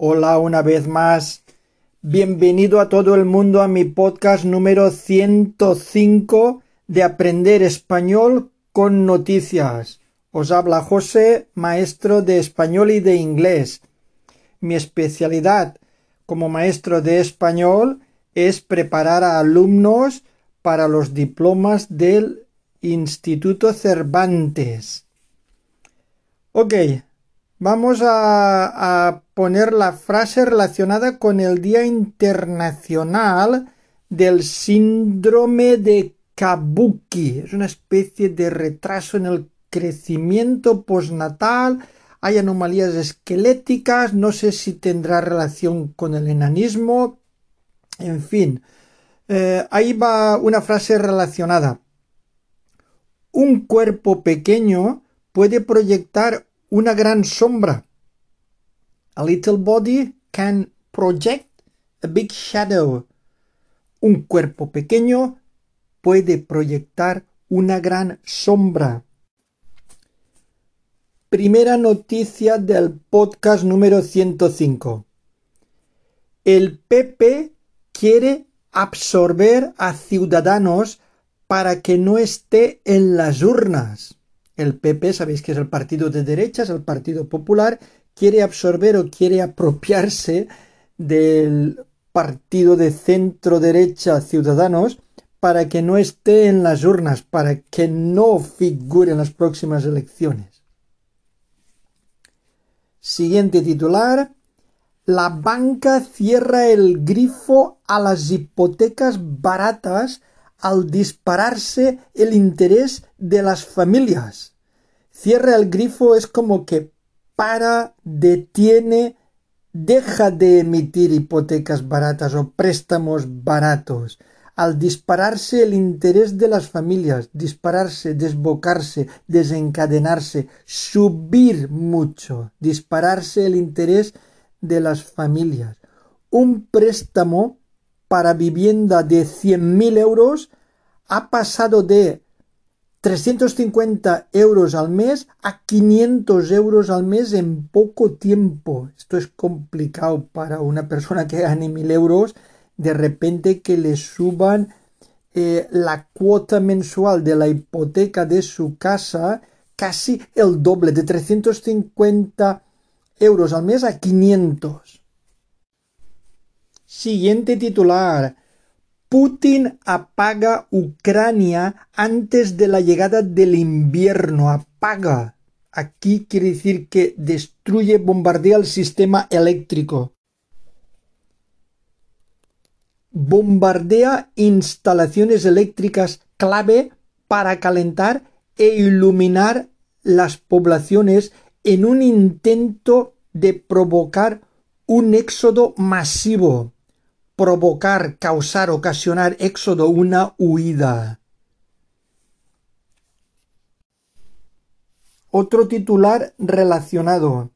Hola una vez más. Bienvenido a todo el mundo a mi podcast número 105 de Aprender Español con Noticias. Os habla José, maestro de español y de inglés. Mi especialidad como maestro de español es preparar a alumnos para los diplomas del Instituto Cervantes. Ok, vamos a, poner la frase relacionada con el Día Internacional del Síndrome de Kabuki. Es una especie de retraso en el crecimiento postnatal. Hay anomalías esqueléticas. No sé si tendrá relación con el enanismo. En fin, eh, ahí va una frase relacionada. Un cuerpo pequeño puede proyectar una gran sombra. A little body can project a big shadow. Un cuerpo pequeño puede proyectar una gran sombra. Primera noticia del podcast número 105. El PP quiere absorber a ciudadanos para que no esté en las urnas. El PP, sabéis que es el partido de derechas, el Partido Popular, quiere absorber o quiere apropiarse del partido de centro derecha Ciudadanos para que no esté en las urnas, para que no figure en las próximas elecciones. Siguiente titular. La banca cierra el grifo a las hipotecas baratas al dispararse el interés de las familias. Cierra el grifo es como que para, detiene, deja de emitir hipotecas baratas o préstamos baratos. Al dispararse el interés de las familias, dispararse, desbocarse, desencadenarse, subir mucho, dispararse el interés de las familias. Un préstamo para vivienda de 100.000 euros ha pasado de 350 euros al mes a 500 euros al mes en poco tiempo. Esto es complicado para una persona que gane 1.000 euros, de repente que le suban eh, la cuota mensual de la hipoteca de su casa casi el doble, de 350 euros al mes a 500. Siguiente titular. Putin apaga Ucrania antes de la llegada del invierno. Apaga. Aquí quiere decir que destruye, bombardea el sistema eléctrico. Bombardea instalaciones eléctricas clave para calentar e iluminar las poblaciones en un intento de provocar un éxodo masivo provocar, causar, ocasionar éxodo, una huida. Otro titular relacionado.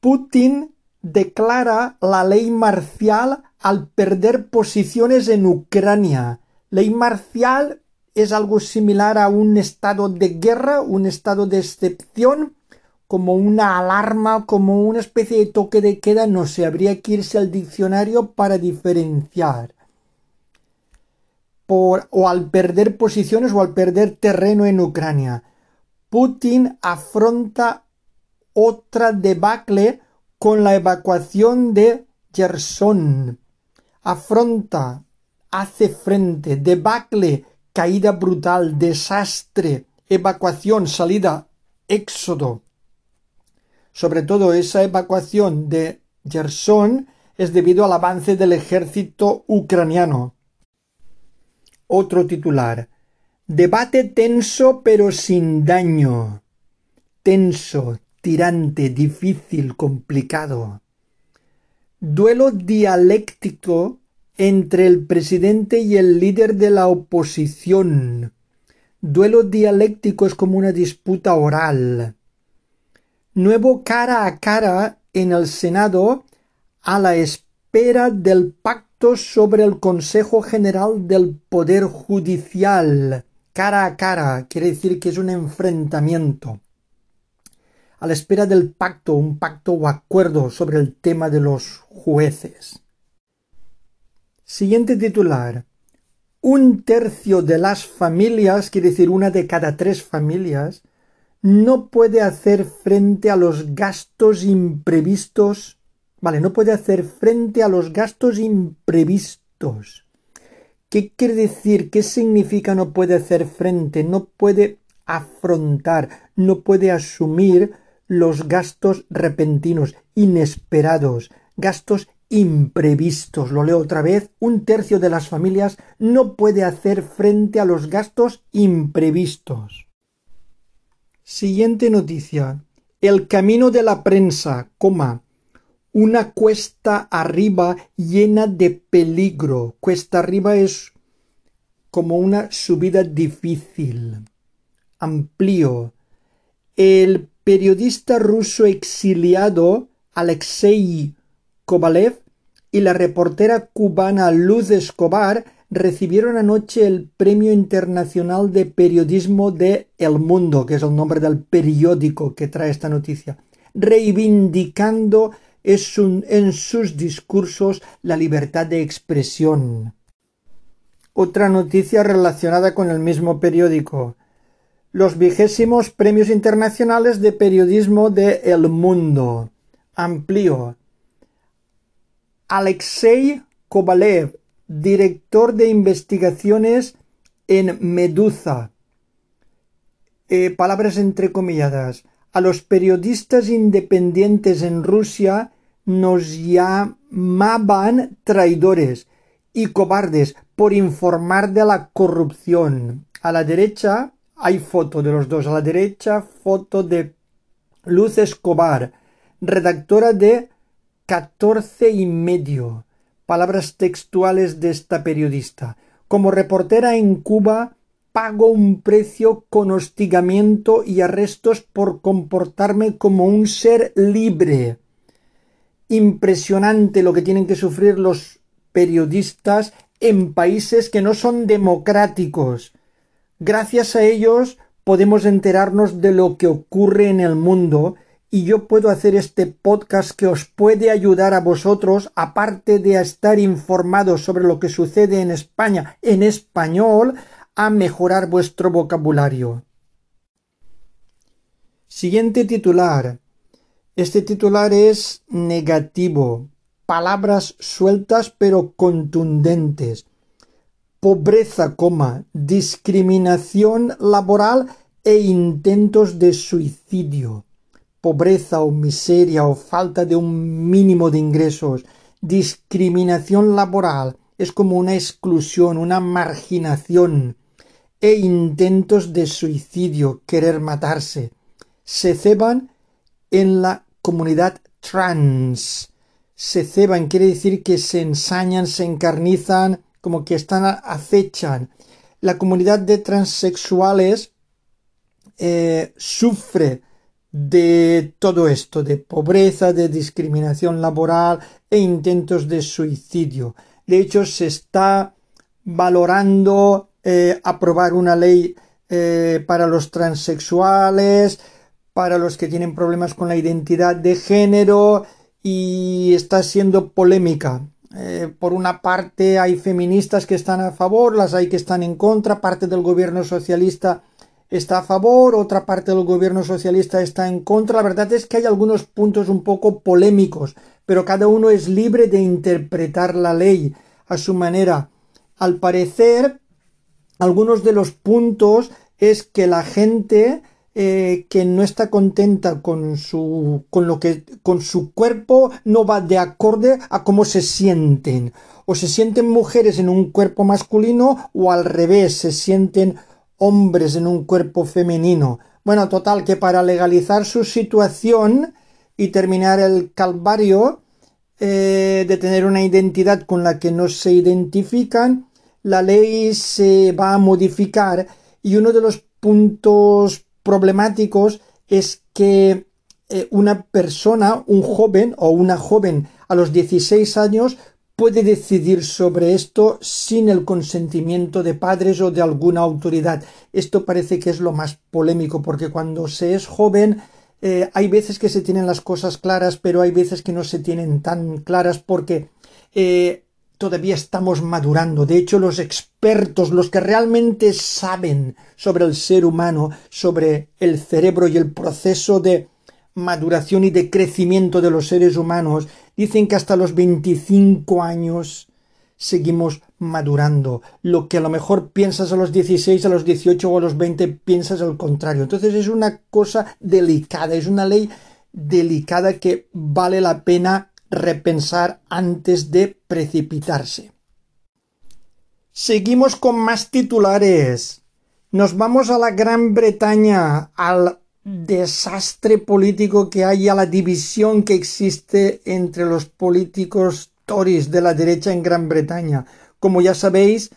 Putin declara la ley marcial al perder posiciones en Ucrania. Ley marcial es algo similar a un estado de guerra, un estado de excepción como una alarma, como una especie de toque de queda, no sé, habría que irse al diccionario para diferenciar. O al perder posiciones o al perder terreno en Ucrania. Putin afronta otra debacle con la evacuación de Gerson. Afronta, hace frente, debacle, caída brutal, desastre, evacuación, salida, éxodo sobre todo esa evacuación de Gerson es debido al avance del ejército ucraniano. Otro titular. Debate tenso pero sin daño. Tenso, tirante, difícil, complicado. Duelo dialéctico entre el presidente y el líder de la oposición. Duelo dialéctico es como una disputa oral nuevo cara a cara en el Senado a la espera del pacto sobre el Consejo General del Poder Judicial. Cara a cara quiere decir que es un enfrentamiento. a la espera del pacto, un pacto o acuerdo sobre el tema de los jueces. Siguiente titular. Un tercio de las familias, quiere decir una de cada tres familias, no puede hacer frente a los gastos imprevistos. Vale, no puede hacer frente a los gastos imprevistos. ¿Qué quiere decir? ¿Qué significa no puede hacer frente? No puede afrontar, no puede asumir los gastos repentinos, inesperados, gastos imprevistos. Lo leo otra vez. Un tercio de las familias no puede hacer frente a los gastos imprevistos. Siguiente noticia. El camino de la prensa. Una cuesta arriba llena de peligro. Cuesta arriba es como una subida difícil. Amplío. El periodista ruso exiliado Alexei Kovalev y la reportera cubana Luz Escobar recibieron anoche el Premio Internacional de Periodismo de El Mundo, que es el nombre del periódico que trae esta noticia, reivindicando en sus discursos la libertad de expresión. Otra noticia relacionada con el mismo periódico los vigésimos Premios Internacionales de Periodismo de El Mundo. Amplío. Alexei Kovalev, director de investigaciones en Medusa. Eh, palabras entrecomilladas. A los periodistas independientes en Rusia nos llamaban traidores y cobardes por informar de la corrupción. A la derecha, hay foto de los dos. A la derecha, foto de Luz Escobar, redactora de catorce y medio. Palabras textuales de esta periodista. Como reportera en Cuba, pago un precio con hostigamiento y arrestos por comportarme como un ser libre. Impresionante lo que tienen que sufrir los periodistas en países que no son democráticos Gracias a ellos podemos enterarnos de lo que ocurre en el mundo y yo puedo hacer este podcast que os puede ayudar a vosotros, aparte de estar informados sobre lo que sucede en España en español, a mejorar vuestro vocabulario. Siguiente titular. Este titular es negativo. Palabras sueltas pero contundentes pobreza, coma, discriminación laboral e intentos de suicidio. Pobreza o miseria o falta de un mínimo de ingresos. Discriminación laboral es como una exclusión, una marginación e intentos de suicidio, querer matarse. Se ceban en la comunidad trans. Se ceban quiere decir que se ensañan, se encarnizan, como que están acechan. La comunidad de transexuales eh, sufre de todo esto, de pobreza, de discriminación laboral e intentos de suicidio. De hecho, se está valorando eh, aprobar una ley eh, para los transexuales, para los que tienen problemas con la identidad de género y está siendo polémica eh, por una parte hay feministas que están a favor, las hay que están en contra, parte del gobierno socialista está a favor, otra parte del gobierno socialista está en contra. La verdad es que hay algunos puntos un poco polémicos, pero cada uno es libre de interpretar la ley a su manera. Al parecer, algunos de los puntos es que la gente eh, que no está contenta con su con lo que con su cuerpo no va de acorde a cómo se sienten o se sienten mujeres en un cuerpo masculino o al revés se sienten hombres en un cuerpo femenino. Bueno total que para legalizar su situación y terminar el calvario eh, de tener una identidad con la que no se identifican la ley se va a modificar y uno de los puntos problemáticos es que eh, una persona, un joven o una joven a los 16 años puede decidir sobre esto sin el consentimiento de padres o de alguna autoridad. Esto parece que es lo más polémico porque cuando se es joven eh, hay veces que se tienen las cosas claras, pero hay veces que no se tienen tan claras porque eh, todavía estamos madurando. De hecho, los expertos, los que realmente saben sobre el ser humano, sobre el cerebro y el proceso de maduración y de crecimiento de los seres humanos, dicen que hasta los 25 años seguimos madurando. Lo que a lo mejor piensas a los 16, a los 18 o a los 20 piensas al contrario. Entonces es una cosa delicada, es una ley delicada que vale la pena repensar antes de precipitarse. Seguimos con más titulares. Nos vamos a la Gran Bretaña, al desastre político que hay, a la división que existe entre los políticos Tories de la derecha en Gran Bretaña. Como ya sabéis,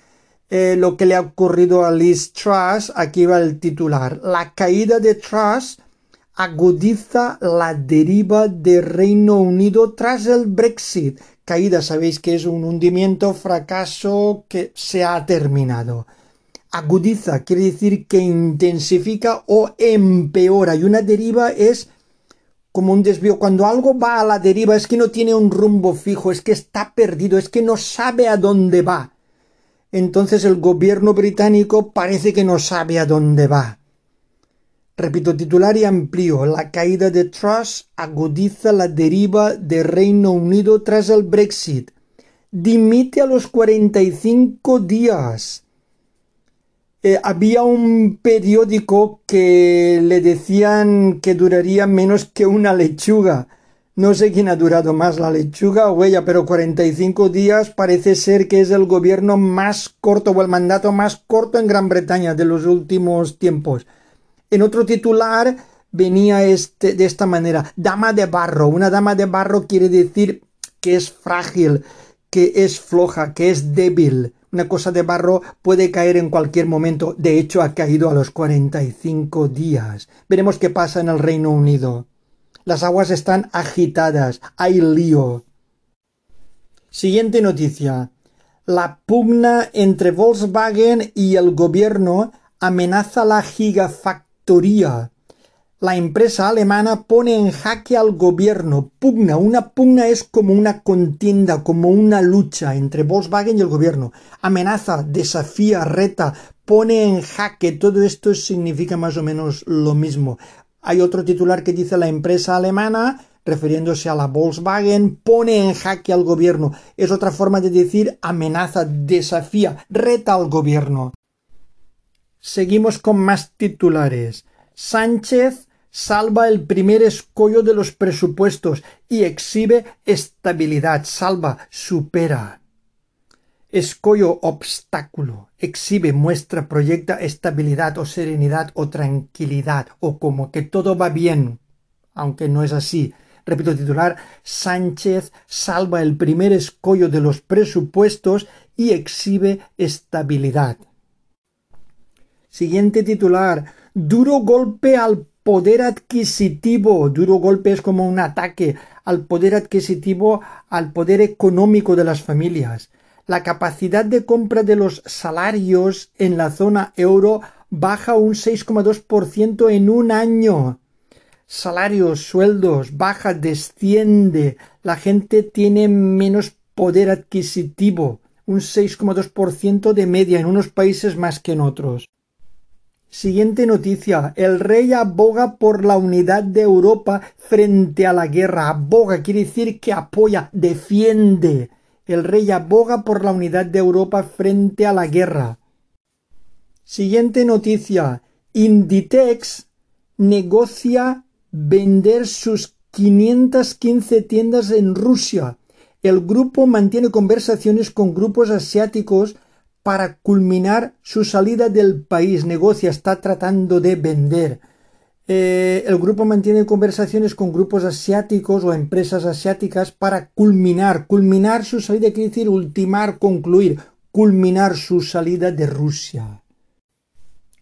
eh, lo que le ha ocurrido a Liz Truss, aquí va el titular. La caída de Truss agudiza la deriva de Reino Unido tras el Brexit. Caída, sabéis que es un hundimiento, fracaso que se ha terminado. Agudiza quiere decir que intensifica o empeora y una deriva es como un desvío. Cuando algo va a la deriva es que no tiene un rumbo fijo, es que está perdido, es que no sabe a dónde va. Entonces el gobierno británico parece que no sabe a dónde va. Repito, titular y amplío. La caída de Truss agudiza la deriva de Reino Unido tras el Brexit. Dimite a los 45 días. Eh, había un periódico que le decían que duraría menos que una lechuga. No sé quién ha durado más, la lechuga o ella, pero 45 días parece ser que es el gobierno más corto o el mandato más corto en Gran Bretaña de los últimos tiempos. En otro titular venía este, de esta manera, dama de barro. Una dama de barro quiere decir que es frágil, que es floja, que es débil. Una cosa de barro puede caer en cualquier momento. De hecho, ha caído a los 45 días. Veremos qué pasa en el Reino Unido. Las aguas están agitadas. Hay lío. Siguiente noticia. La pugna entre Volkswagen y el gobierno amenaza la gigafactoría la empresa alemana pone en jaque al gobierno. Pugna. Una pugna es como una contienda, como una lucha entre Volkswagen y el gobierno. Amenaza, desafía, reta, pone en jaque. Todo esto significa más o menos lo mismo. Hay otro titular que dice la empresa alemana, refiriéndose a la Volkswagen, pone en jaque al gobierno. Es otra forma de decir amenaza, desafía, reta al gobierno. Seguimos con más titulares. Sánchez salva el primer escollo de los presupuestos y exhibe estabilidad, salva, supera. Escollo, obstáculo, exhibe, muestra, proyecta estabilidad o serenidad o tranquilidad o como que todo va bien, aunque no es así. Repito titular, Sánchez salva el primer escollo de los presupuestos y exhibe estabilidad. Siguiente titular, duro golpe al poder adquisitivo. Duro golpe es como un ataque al poder adquisitivo, al poder económico de las familias. La capacidad de compra de los salarios en la zona euro baja un 6,2% en un año. Salarios, sueldos, baja, desciende. La gente tiene menos poder adquisitivo, un 6,2% de media en unos países más que en otros. Siguiente noticia. El rey aboga por la unidad de Europa frente a la guerra. Aboga quiere decir que apoya, defiende. El rey aboga por la unidad de Europa frente a la guerra. Siguiente noticia. Inditex negocia vender sus 515 tiendas en Rusia. El grupo mantiene conversaciones con grupos asiáticos para culminar su salida del país. Negocia, está tratando de vender. Eh, el grupo mantiene conversaciones con grupos asiáticos o empresas asiáticas para culminar. Culminar su salida quiere decir ultimar, concluir. Culminar su salida de Rusia.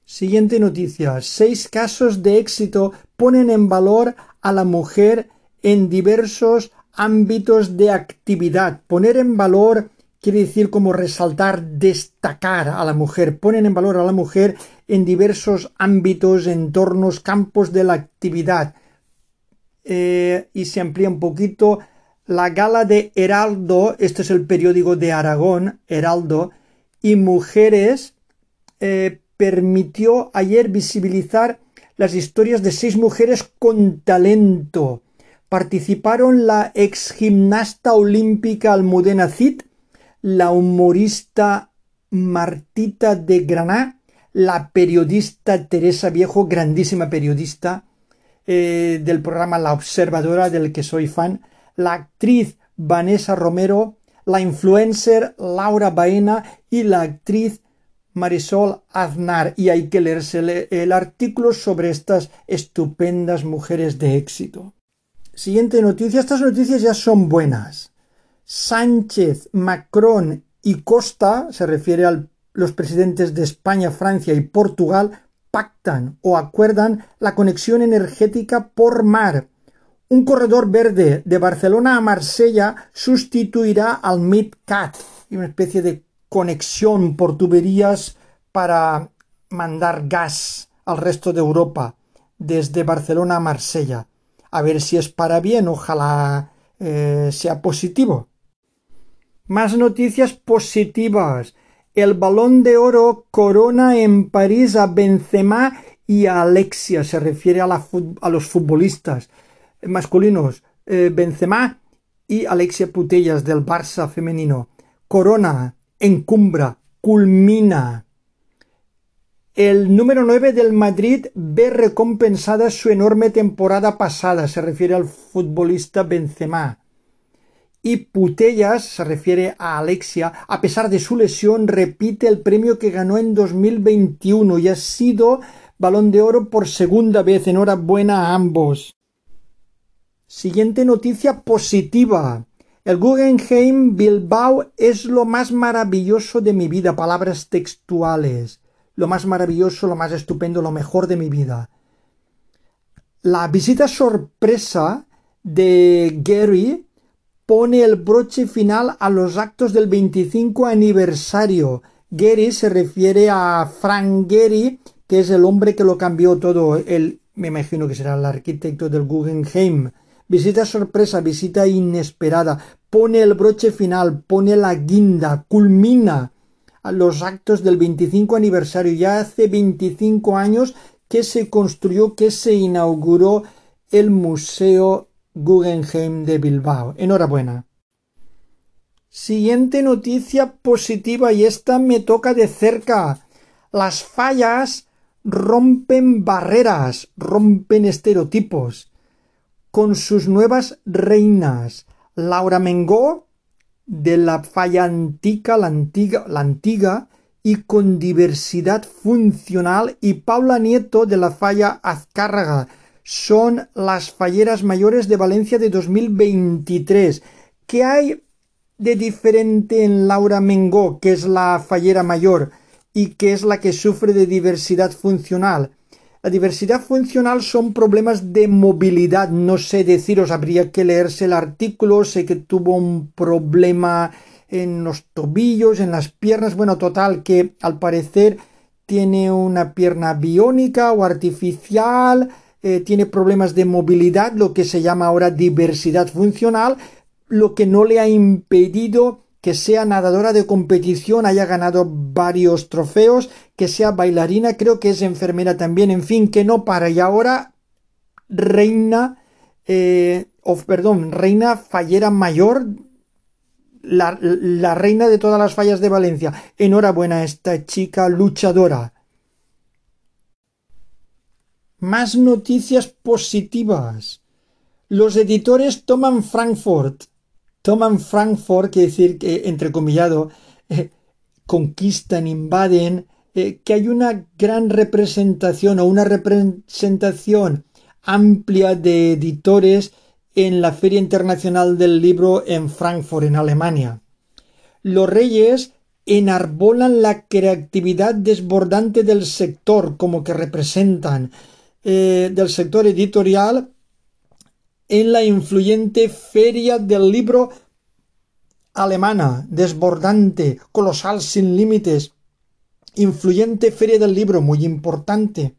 Siguiente noticia. Seis casos de éxito ponen en valor a la mujer en diversos ámbitos de actividad. Poner en valor quiere decir como resaltar, destacar a la mujer, ponen en valor a la mujer en diversos ámbitos, entornos, campos de la actividad, eh, y se amplía un poquito. La gala de Heraldo, este es el periódico de Aragón, Heraldo, y Mujeres eh, permitió ayer visibilizar las historias de seis mujeres con talento. Participaron la ex gimnasta olímpica Almudena Cid, la humorista Martita de Graná, la periodista Teresa Viejo, grandísima periodista eh, del programa La Observadora, del que soy fan, la actriz Vanessa Romero, la influencer Laura Baena y la actriz Marisol Aznar. Y hay que leerse el artículo sobre estas estupendas mujeres de éxito. Siguiente noticia. Estas noticias ya son buenas. Sánchez, Macron y Costa, se refiere a los presidentes de España, Francia y Portugal, pactan o acuerdan la conexión energética por mar un corredor verde de Barcelona a Marsella sustituirá al MidCat, una especie de conexión por tuberías para mandar gas al resto de Europa desde Barcelona a Marsella. A ver si es para bien, ojalá eh, sea positivo. Más noticias positivas. El balón de oro corona en París a Benzema y a Alexia. Se refiere a los futbolistas masculinos eh, Benzema y Alexia Putellas del Barça femenino. Corona, encumbra, culmina. El número 9 del Madrid ve recompensada su enorme temporada pasada, se refiere al futbolista Benzema. Y Putellas, se refiere a Alexia, a pesar de su lesión, repite el premio que ganó en 2021 y ha sido balón de oro por segunda vez. Enhorabuena a ambos. Siguiente noticia positiva. El Guggenheim Bilbao es lo más maravilloso de mi vida. Palabras textuales. Lo más maravilloso, lo más estupendo, lo mejor de mi vida. La visita sorpresa de Gary pone el broche final a los actos del 25 aniversario. Gary se refiere a Frank Gehry, que es el hombre que lo cambió todo. Él, me imagino que será el arquitecto del Guggenheim visita sorpresa, visita inesperada, pone el broche final, pone la guinda, culmina a los actos del 25 aniversario. Ya hace 25 años que se construyó, que se inauguró el Museo Guggenheim de Bilbao. Enhorabuena. Siguiente noticia positiva y esta me toca de cerca. Las fallas rompen barreras, rompen estereotipos con sus nuevas reinas, Laura Mengó, de la falla antica, la antigua, la antigua, y con diversidad funcional, y Paula Nieto, de la falla Azcárraga. Son las falleras mayores de Valencia de 2023. ¿Qué hay de diferente en Laura Mengó, que es la fallera mayor, y que es la que sufre de diversidad funcional? La diversidad funcional son problemas de movilidad. No sé deciros, habría que leerse el artículo. Sé que tuvo un problema en los tobillos, en las piernas. Bueno, total, que al parecer tiene una pierna biónica o artificial, eh, tiene problemas de movilidad, lo que se llama ahora diversidad funcional, lo que no le ha impedido que sea nadadora de competición, haya ganado varios trofeos, que sea bailarina, creo que es enfermera también, en fin, que no para. Y ahora reina, eh, perdón, reina fallera mayor, la, la reina de todas las fallas de Valencia. Enhorabuena a esta chica luchadora. Más noticias positivas. Los editores toman Frankfurt toman Frankfurt, quiere decir que, eh, conquistan, invaden, eh, que hay una gran representación o una representación amplia de editores en la Feria Internacional del Libro en Frankfurt, en Alemania. Los reyes enarbolan la creatividad desbordante del sector, como que representan, eh, del sector editorial en la influyente Feria del Libro alemana, desbordante, colosal, sin límites. Influyente Feria del Libro, muy importante.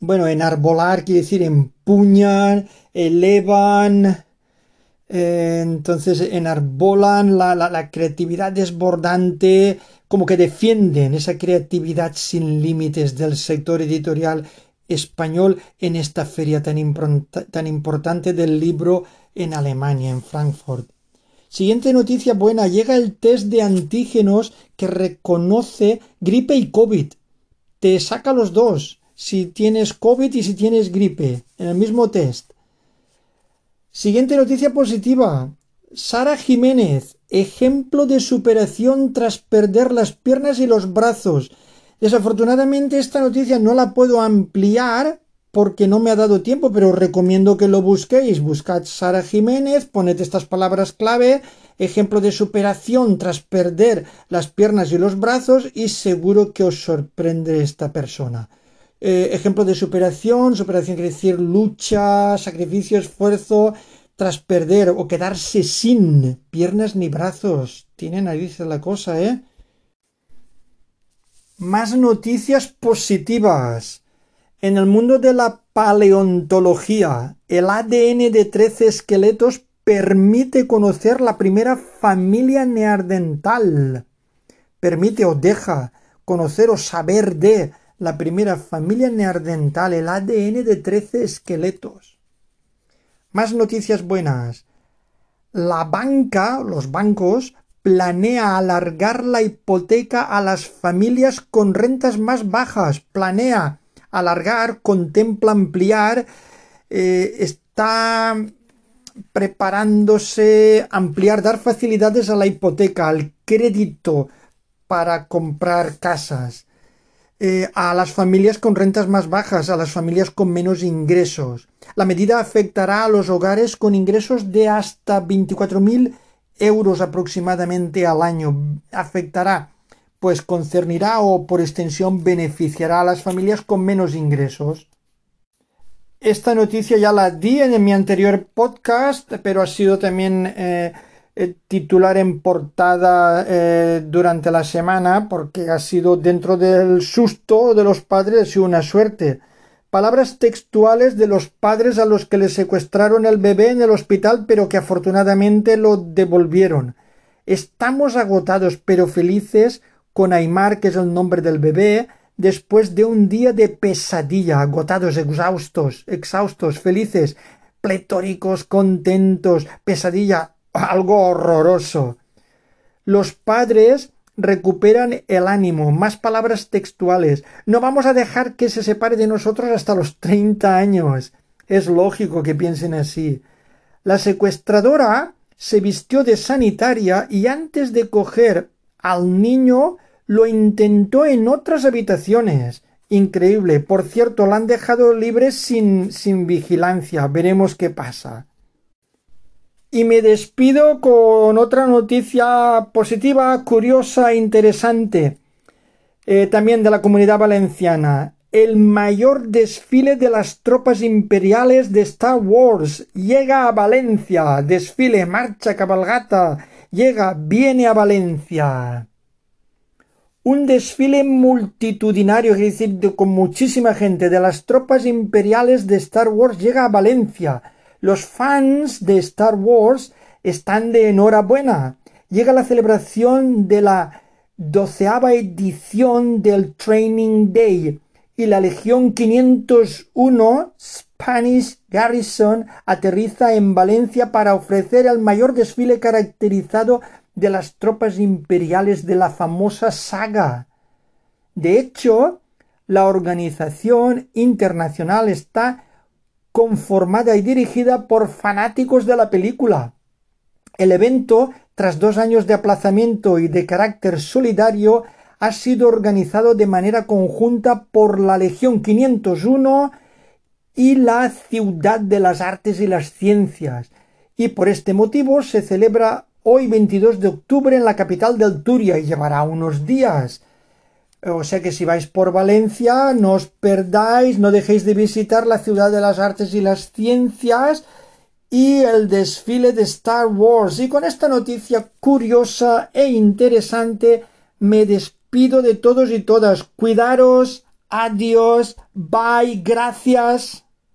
Bueno, enarbolar quiere decir empuñan, elevan, eh, entonces enarbolan la, la, creatividad desbordante, como que defienden esa creatividad sin límites del sector editorial español en esta feria tan, tan importante del libro en Alemania, en Frankfurt. Siguiente noticia buena, llega el test de antígenos que reconoce gripe y COVID. Te saca los dos, si tienes COVID y si tienes gripe, en el mismo test. Siguiente noticia positiva. Sara Jiménez, ejemplo de superación tras perder las piernas y los brazos. Desafortunadamente esta noticia no la puedo ampliar porque no me ha dado tiempo, pero os recomiendo que lo busquéis. Buscad Sara Jiménez, poned estas palabras clave, ejemplo de superación tras perder las piernas y los brazos y seguro que os sorprende esta persona. Eh, ejemplo de superación, superación quiere decir lucha, sacrificio, esfuerzo, tras perder o quedarse sin piernas ni brazos. Tiene narices la cosa, ¿eh? Más noticias positivas. En el mundo de la paleontología, el ADN de 13 esqueletos permite conocer la primera familia neandertal. Permite o deja conocer o saber de la primera familia neandertal, el ADN de 13 esqueletos. Más noticias buenas. La banca, los bancos, planea alargar la hipoteca a las familias con rentas más bajas. Planea alargar, contempla ampliar, eh, está preparándose ampliar, dar facilidades a la hipoteca, al crédito para comprar casas, eh, a las familias con rentas más bajas, a las familias con menos ingresos. La medida afectará a los hogares con ingresos de hasta 24.000 euros aproximadamente al año. Afectará pues concernirá o por extensión beneficiará a las familias con menos ingresos. Esta noticia ya la di en mi anterior podcast, pero ha sido también eh, eh, titular en portada eh, durante la semana porque ha sido dentro del susto de los padres, sido una suerte. Palabras textuales de los padres a los que le secuestraron el bebé en el hospital pero que afortunadamente lo devolvieron. Estamos agotados pero felices con Aymar, que es el nombre del bebé, después de un día de pesadilla, agotados, exhaustos, exhaustos, felices, pletóricos, contentos, pesadilla, algo horroroso. Los padres recuperan el ánimo, más palabras textuales. No vamos a dejar que se separe de nosotros hasta los treinta años. Es lógico que piensen así. La secuestradora se vistió de sanitaria y antes de coger al niño lo intentó en otras habitaciones. Increíble. Por cierto, la han dejado libre sin, sin vigilancia. Veremos qué pasa. Y me despido con otra noticia positiva, curiosa, e interesante. Eh, también de la comunidad valenciana. El mayor desfile de las tropas imperiales de Star Wars llega a Valencia. Desfile, marcha, cabalgata. Llega, viene a Valencia un desfile multitudinario, es decir, con muchísima gente de las tropas imperiales de Star Wars llega a Valencia. Los fans de Star Wars están de enhorabuena. Llega la celebración de la doceava edición del Training Day y la Legión 501 Spanish Garrison aterriza en Valencia para ofrecer el mayor desfile caracterizado de las tropas imperiales de la famosa saga. De hecho, la organización internacional está conformada y dirigida por fanáticos de la película. El evento, tras dos años de aplazamiento y de carácter solidario, ha sido organizado de manera conjunta por la Legión 501 y la Ciudad de las Artes y las Ciencias, y por este motivo se celebra hoy 22 de octubre en la capital del Turia y llevará unos días. O sea que si vais por Valencia, no os perdáis, no dejéis de visitar la ciudad de las artes y las ciencias y el desfile de Star Wars. Y con esta noticia curiosa e interesante me despido de todos y todas. Cuidaros. Adiós. Bye. Gracias.